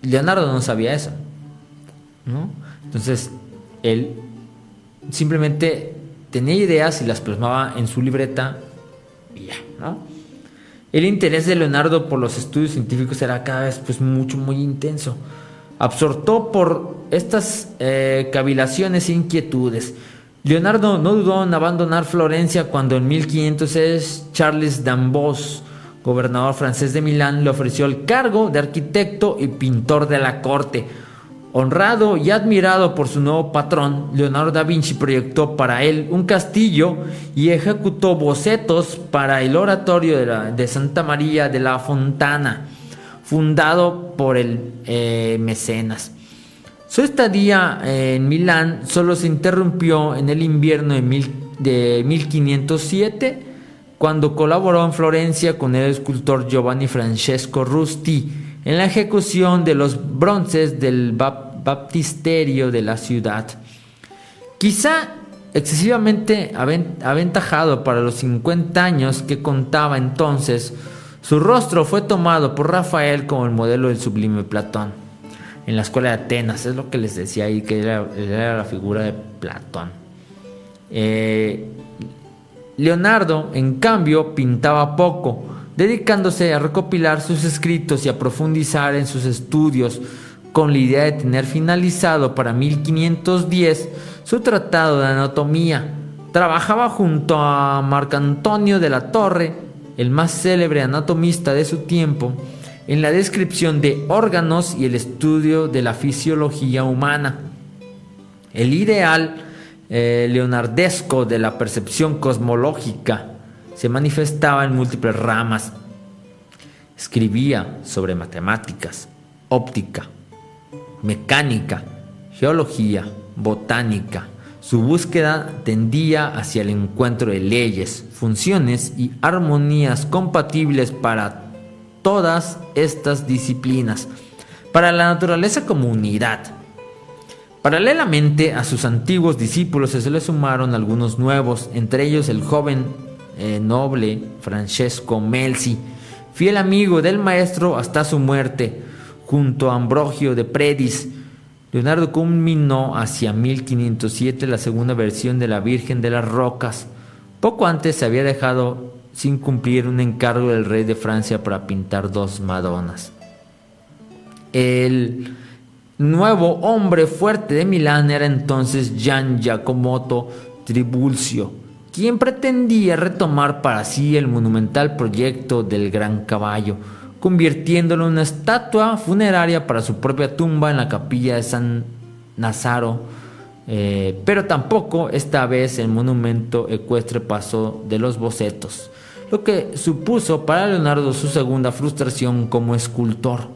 Leonardo no sabía eso, ¿no? Entonces, él simplemente tenía ideas y las plasmaba en su libreta y ya, ¿no? El interés de Leonardo por los estudios científicos era cada vez pues mucho, muy intenso absorto por estas eh, cavilaciones e inquietudes. Leonardo no dudó en abandonar Florencia cuando en 1506 Charles d'Ambos, gobernador francés de Milán, le ofreció el cargo de arquitecto y pintor de la corte. Honrado y admirado por su nuevo patrón, Leonardo da Vinci proyectó para él un castillo y ejecutó bocetos para el oratorio de, Santa María de la Fontana, fundado por el eh, mecenas. Su estadía en Milán solo se interrumpió en el invierno de, de 1507, cuando colaboró en Florencia con el escultor Giovanni Francesco Rusti en la ejecución de los bronces del baptisterio de la ciudad. Quizá excesivamente aventajado para los 50 años que contaba entonces, su rostro fue tomado por Rafael como el modelo del sublime Platón. En la escuela de Atenas, es lo que les decía ahí, que era, la figura de Platón. Eh, Leonardo, en cambio, pintaba poco, dedicándose a recopilar sus escritos y a profundizar en sus estudios, con la idea de tener finalizado para 1510 su tratado de anatomía. Trabajaba junto a Marcantonio de la Torre, el más célebre anatomista de su tiempo, en la descripción de órganos y el estudio de la fisiología humana. El ideal eh, leonardesco de la percepción cosmológica se manifestaba en múltiples ramas. Escribía sobre matemáticas, óptica, mecánica, geología, botánica. Su búsqueda tendía hacia el encuentro de leyes, funciones y armonías compatibles para todas estas disciplinas, para la naturaleza como unidad. Paralelamente a sus antiguos discípulos se le sumaron algunos nuevos, entre ellos el joven eh, noble Francesco Melzi, fiel amigo del maestro hasta su muerte, junto a Ambrogio de Predis. Leonardo culminó hacia 1507 la segunda versión de la Virgen de las Rocas. Poco antes se había dejado sin cumplir un encargo del rey de Francia para pintar dos Madonas. El nuevo hombre fuerte de Milán era entonces Gian Giacomoto Tribulzio, quien pretendía retomar para sí el monumental proyecto del Gran Caballo, convirtiéndolo en una estatua funeraria para su propia tumba en la capilla de San Nazaro. Eh, pero tampoco esta vez el monumento ecuestre pasó de los bocetos, lo que supuso para Leonardo su segunda frustración como escultor.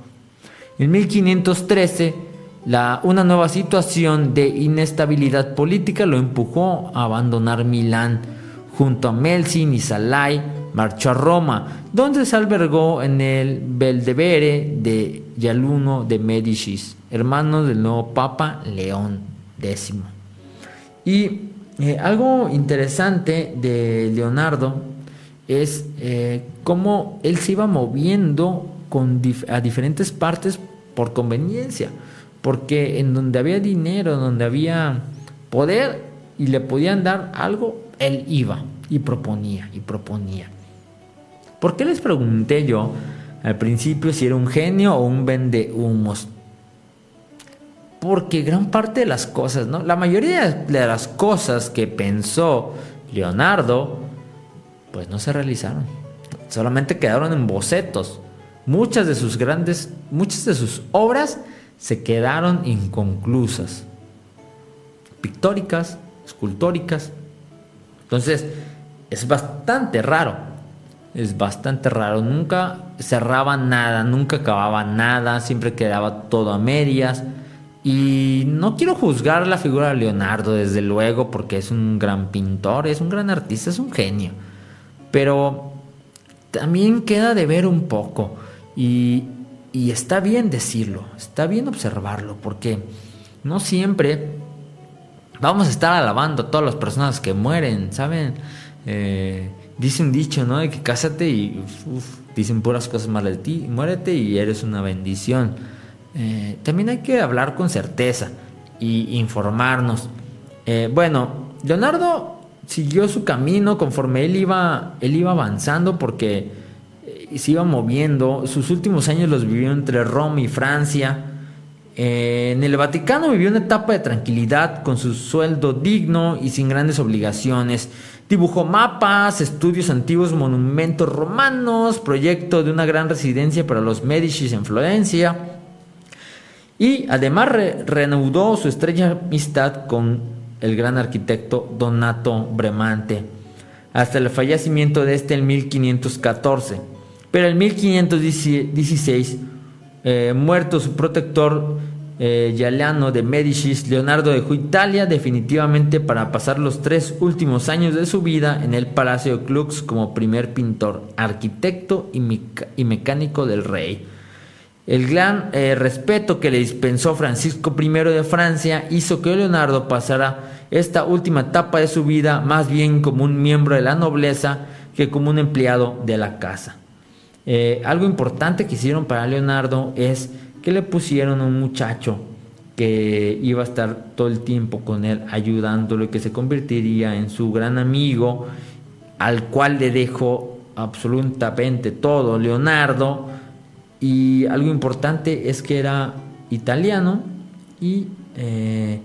En 1513, la, una nueva situación de inestabilidad política lo empujó a abandonar Milán. Junto a Melzi y Salai, marchó a Roma, donde se albergó en el Belvedere de Yaluno de Medicis, hermano del nuevo Papa León X. Y eh, algo interesante de Leonardo es eh, cómo él se iba moviendo con a diferentes partes por conveniencia, porque en donde había dinero, donde había poder y le podían dar algo, él iba y proponía y proponía. ¿Por qué les pregunté yo al principio si era un genio o un vendehumos? Porque gran parte de las cosas, ¿no? La mayoría de las cosas que pensó Leonardo, pues no se realizaron. Solamente quedaron en bocetos. Muchas de sus grandes, muchas de sus obras se quedaron inconclusas. Pictóricas, escultóricas. Entonces, es bastante raro es bastante raro. Nunca cerraba nada, nunca acababa nada, siempre quedaba todo a medias. Y no quiero juzgar la figura de Leonardo, desde luego, porque es un gran pintor, es un gran artista, es un genio. Pero también queda de ver un poco. Y, y está bien decirlo, está bien observarlo, porque no siempre vamos a estar alabando a todas las personas que mueren, ¿saben? Eh, dice un dicho, ¿no? De que cásate y dicen puras cosas malas de ti, muérete y eres una bendición. Eh, también hay que hablar con certeza y informarnos. Eh, bueno, Leonardo siguió su camino conforme él iba, él iba avanzando porque eh, se iba moviendo. Sus últimos años los vivió entre Roma y Francia. en el Vaticano vivió una etapa de tranquilidad con su sueldo digno y sin grandes obligaciones. Dibujó mapas, estudios antiguos, monumentos romanos, proyecto de una gran residencia para los Medici en Florencia. Y además reanudó su estrecha amistad con el gran arquitecto Donato Bremante, hasta el fallecimiento de este en 1514. Pero en 1516, eh, muerto su protector eh, de Medicis, Leonardo dejó Italia definitivamente para pasar los tres últimos años de su vida en el Palacio de Clux como primer pintor, arquitecto y, mecánico del rey. El gran eh, respeto que le dispensó Francisco I de Francia hizo que Leonardo pasara esta última etapa de su vida más bien como un miembro de la nobleza que como un empleado de la casa. Eh, algo importante que hicieron para Leonardo es que le pusieron un muchacho que iba a estar todo el tiempo con él ayudándolo y que se convertiría en su gran amigo al cual le dejó absolutamente todo Leonardo. Y algo importante es que era italiano y eh,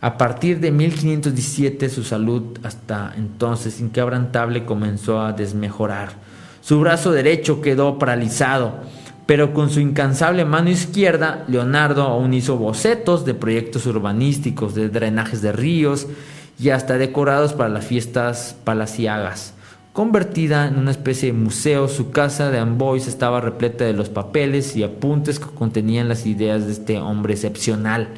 a partir de 1517 su salud hasta entonces inquebrantable comenzó a desmejorar su brazo derecho quedó paralizado pero con su incansable mano izquierda, Leonardo aún hizo bocetos de proyectos urbanísticos, de drenajes de ríos y hasta decorados para las fiestas palaciagas. Convertida en una especie de museo, su casa de Amboise estaba repleta de los papeles y apuntes que contenían las ideas de este hombre excepcional,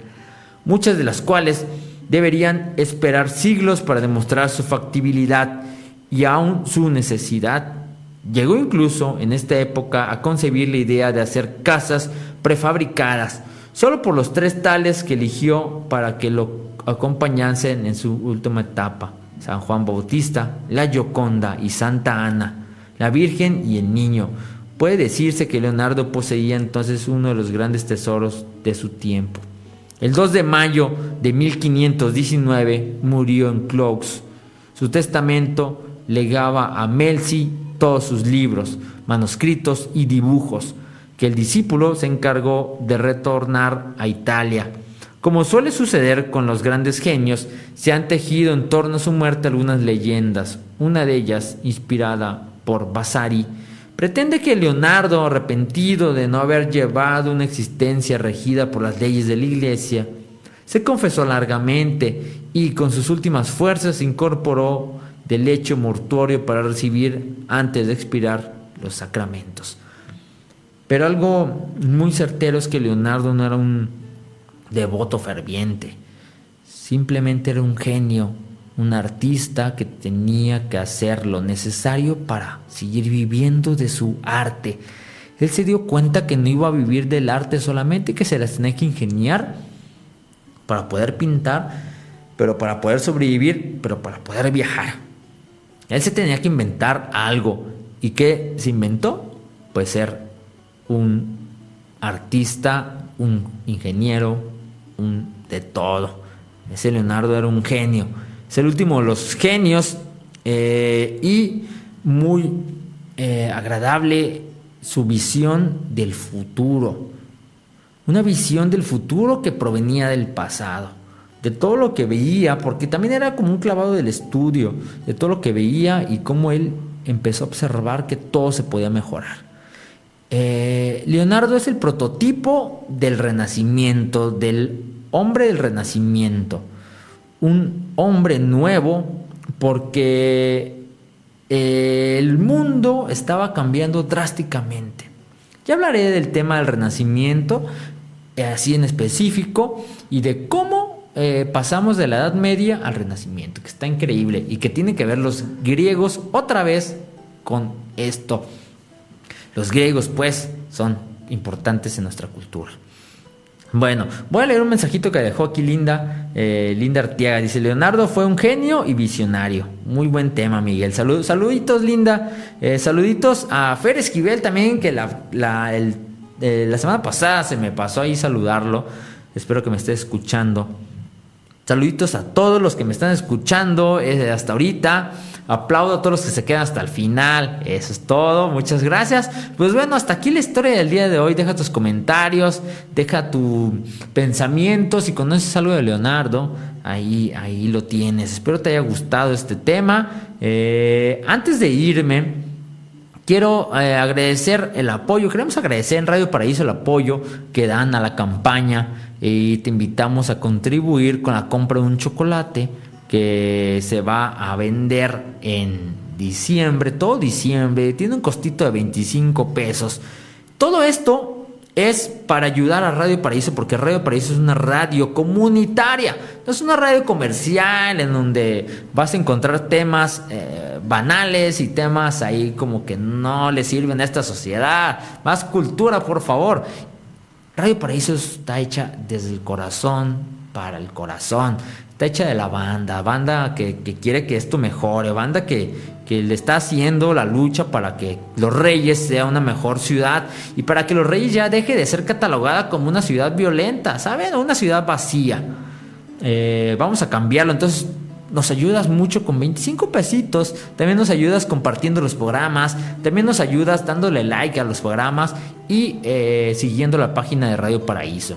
muchas de las cuales deberían esperar siglos para demostrar su factibilidad y aún su necesidad Llegó incluso en esta época a concebir la idea de hacer casas prefabricadas, solo por los tres tales que eligió para que lo acompañasen en su última etapa, San Juan Bautista, la Gioconda y Santa Ana, la Virgen y el Niño. Puede decirse que Leonardo poseía entonces uno de los grandes tesoros de su tiempo. El 2 de mayo de 1519 murió en Claux. Su testamento legaba a Melzi todos sus libros, manuscritos y dibujos, que el discípulo se encargó de retornar a Italia. Como suele suceder con los grandes genios, se han tejido en torno a su muerte algunas leyendas. Una de ellas, inspirada por Vasari, pretende que Leonardo, arrepentido de no haber llevado una existencia regida por las leyes de la Iglesia, se confesó largamente y con sus últimas fuerzas incorporó del lecho mortuorio para recibir antes de expirar los sacramentos. Pero algo muy certero es que Leonardo no era un devoto ferviente, simplemente era un genio, un artista que tenía que hacer lo necesario para seguir viviendo de su arte. Él se dio cuenta que no iba a vivir del arte solamente, que se las tenía que ingeniar para poder pintar, pero para poder sobrevivir, pero para poder viajar. Él se tenía que inventar algo. ¿Y qué se inventó? Pues ser un artista, un ingeniero, un de todo. Ese Leonardo era un genio. Es el último de los genios eh, y muy eh, agradable su visión del futuro. Una visión del futuro que provenía del pasado de todo lo que veía, porque también era como un clavado del estudio, de todo lo que veía y cómo él empezó a observar que todo se podía mejorar. Eh, Leonardo es el prototipo del renacimiento, del hombre del renacimiento, un hombre nuevo porque eh, el mundo estaba cambiando drásticamente. Ya hablaré del tema del renacimiento, eh, así en específico, y de cómo eh, pasamos de la Edad Media al Renacimiento, que está increíble y que tiene que ver los griegos otra vez con esto. Los griegos, pues, son importantes en nuestra cultura. Bueno, voy a leer un mensajito que dejó aquí Linda, eh, Linda Artiaga. Dice, Leonardo fue un genio y visionario. Muy buen tema, Miguel. saluditos, Linda. Eh, saluditos a Fer Esquivel también, que la, la, la semana pasada se me pasó ahí saludarlo. Espero que me esté escuchando. Saluditos a todos los que me están escuchando eh, hasta ahorita. Aplaudo a todos los que se quedan hasta el final. Eso es todo. Muchas gracias. Pues bueno, hasta aquí la historia del día de hoy. Deja tus comentarios, deja tus pensamientos. Si conoces algo de Leonardo, ahí, ahí lo tienes. Espero te haya gustado este tema. Eh, antes de irme, Quiero eh, agradecer el apoyo, queremos agradecer en Radio Paraíso el apoyo que dan a la campaña y te invitamos a contribuir con la compra de un chocolate que se va a vender en diciembre, todo diciembre, tiene un costito de 25 pesos. Todo esto es para ayudar a Radio Paraíso, porque Radio Paraíso es una radio comunitaria, no es una radio comercial en donde vas a encontrar temas eh, banales y temas ahí como que no le sirven a esta sociedad. Más cultura, por favor. Radio Paraíso está hecha desde el corazón para el corazón. Está hecha de la banda, banda que, quiere que esto mejore, banda que, que, le está haciendo la lucha para que Los Reyes sea una mejor ciudad y para que Los Reyes ya deje de ser catalogada como una ciudad violenta, ¿saben? Una ciudad vacía. Eh, vamos a cambiarlo, entonces nos ayudas mucho con 25 pesitos, también nos ayudas compartiendo los programas, también nos ayudas dándole like a los programas y eh, siguiendo la página de Radio Paraíso.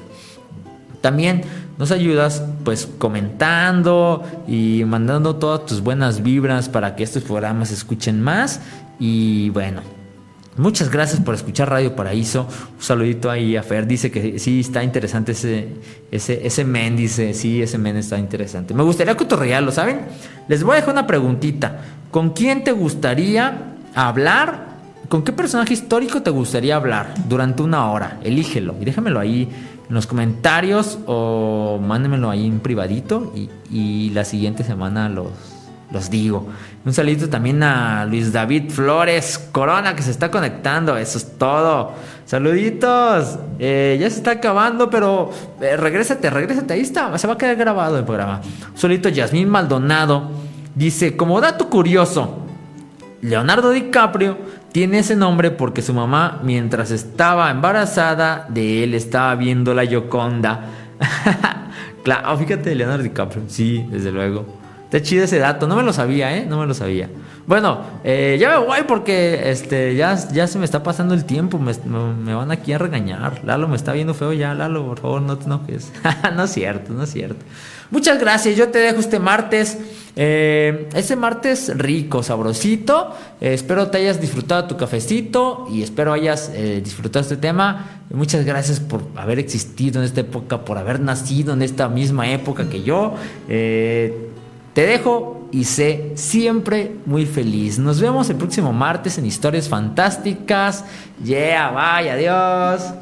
También nos ayudas pues comentando y mandando todas tus buenas vibras para que estos programas se escuchen más. Y bueno, muchas gracias por escuchar Radio Paraíso. Un saludito ahí a Fer. Dice que sí está interesante ese, ese, ese men. Dice, sí, ese men está interesante. Me gustaría cotorrearlo, ¿saben? Les voy a dejar una preguntita. ¿Con quién te gustaría hablar? ¿Con qué personaje histórico te gustaría hablar durante una hora? Elígelo y déjamelo ahí en los comentarios o mándenmelo ahí en privadito y, la siguiente semana los, los digo. Un saludito también a Luis David Flores Corona que se está conectando. Eso es todo. Saluditos. Eh, ya se está acabando, pero eh, regrésate, regrésate. Ahí está. Se va a quedar grabado el programa. Solito Yasmín Maldonado dice: Como dato curioso, Leonardo DiCaprio tiene ese nombre porque su mamá, mientras estaba embarazada de él, estaba viendo la Yoconda. claro, fíjate, Leonardo DiCaprio. Sí, desde luego. Está chido ese dato. No me lo sabía, ¿eh? No me lo sabía. Bueno, eh, ya me voy porque este, ya, ya se me está pasando el tiempo. Me, me, van aquí a regañar. Lalo me está viendo feo ya. Lalo, por favor, no te enojes. no es cierto, no es cierto. Muchas gracias. Yo te dejo este martes. Eh, ese martes rico, sabrosito. Eh, espero te hayas disfrutado tu cafecito y espero hayas eh, disfrutado este tema. Muchas gracias por haber existido en esta época, por haber nacido en esta misma época que yo. Te dejo y sé siempre muy feliz. Nos vemos el próximo martes en Historias Fantásticas. Yeah, bye, adiós.